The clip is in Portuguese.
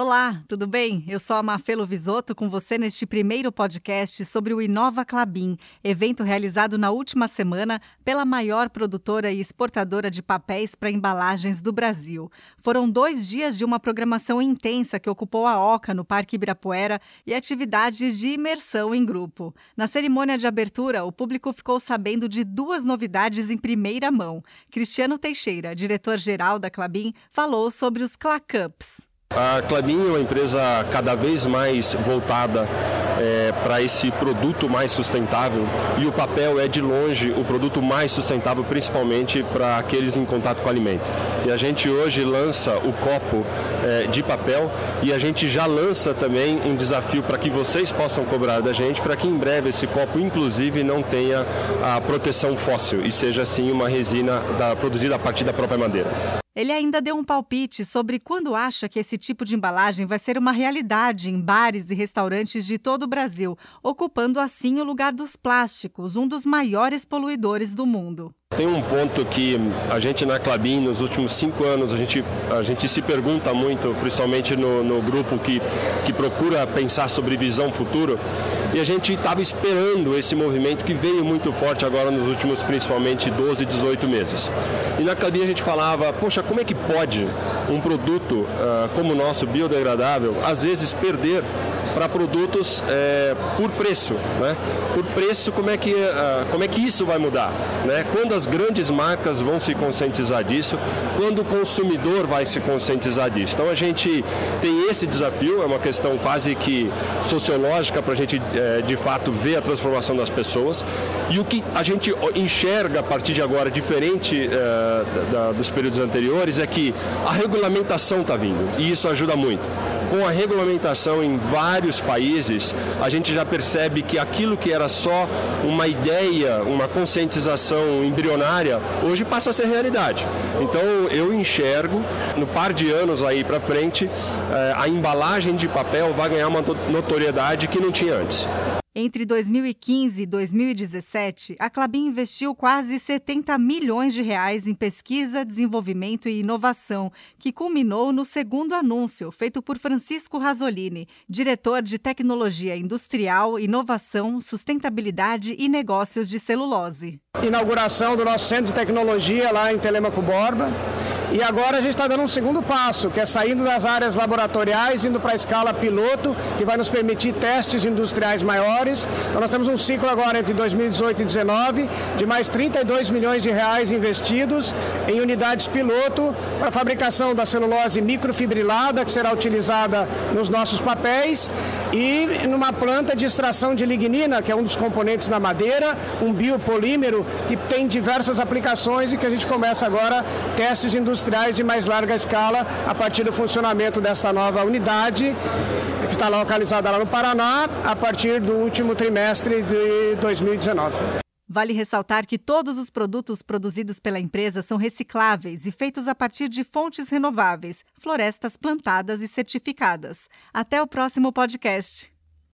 Olá, tudo bem? Eu sou a Mafelo Visoto com você neste primeiro podcast sobre o Inova Clabin, evento realizado na última semana pela maior produtora e exportadora de papéis para embalagens do Brasil. Foram dois dias de uma programação intensa que ocupou a OCA no Parque Ibirapuera e atividades de imersão em grupo. Na cerimônia de abertura, o público ficou sabendo de duas novidades em primeira mão. Cristiano Teixeira, diretor-geral da Clabin, falou sobre os Clacups. A Clabin é uma empresa cada vez mais voltada é, para esse produto mais sustentável e o papel é de longe o produto mais sustentável, principalmente para aqueles em contato com alimento. E a gente hoje lança o copo é, de papel e a gente já lança também um desafio para que vocês possam cobrar da gente para que em breve esse copo, inclusive, não tenha a proteção fóssil e seja assim uma resina da, produzida a partir da própria madeira. Ele ainda deu um palpite sobre quando acha que esse tipo de embalagem vai ser uma realidade em bares e restaurantes de todo o Brasil, ocupando assim o lugar dos plásticos, um dos maiores poluidores do mundo. Tem um ponto que a gente na Clabin, nos últimos cinco anos, a gente, a gente se pergunta muito, principalmente no, no grupo que, que procura pensar sobre visão futuro, e a gente estava esperando esse movimento que veio muito forte agora nos últimos, principalmente, 12, 18 meses. E na Clabin a gente falava, poxa, como é que pode um produto uh, como o nosso, biodegradável, às vezes perder para produtos é, por preço, né? Por preço, como é que uh, como é que isso vai mudar, né? Quando as grandes marcas vão se conscientizar disso, quando o consumidor vai se conscientizar disso. Então a gente tem esse desafio, é uma questão quase que sociológica para a gente é, de fato ver a transformação das pessoas e o que a gente enxerga a partir de agora diferente é, da, dos períodos anteriores é que a regulamentação está vindo e isso ajuda muito com a regulamentação em vários países, a gente já percebe que aquilo que era só uma ideia, uma conscientização embrionária, hoje passa a ser realidade. Então eu enxergo, no par de anos aí para frente, eh, a embalagem de papel vai ganhar uma notoriedade que não tinha antes. Entre 2015 e 2017, a Clabin investiu quase 70 milhões de reais em pesquisa, desenvolvimento e inovação, que culminou no segundo anúncio, feito por Francisco Rasolini, diretor de Tecnologia Industrial, Inovação, Sustentabilidade e Negócios de Celulose. Inauguração do nosso centro de tecnologia lá em Telemaco Borba. E agora a gente está dando um segundo passo, que é saindo das áreas laboratoriais, indo para a escala piloto, que vai nos permitir testes industriais maiores. Então nós temos um ciclo agora entre 2018 e 2019 de mais 32 milhões de reais investidos em unidades piloto para a fabricação da celulose microfibrilada, que será utilizada nos nossos papéis, e numa planta de extração de lignina, que é um dos componentes da madeira, um biopolímero que tem diversas aplicações e que a gente começa agora testes industriais industriais de mais larga escala a partir do funcionamento dessa nova unidade, que está localizada lá no Paraná, a partir do último trimestre de 2019. Vale ressaltar que todos os produtos produzidos pela empresa são recicláveis e feitos a partir de fontes renováveis, florestas plantadas e certificadas. Até o próximo podcast.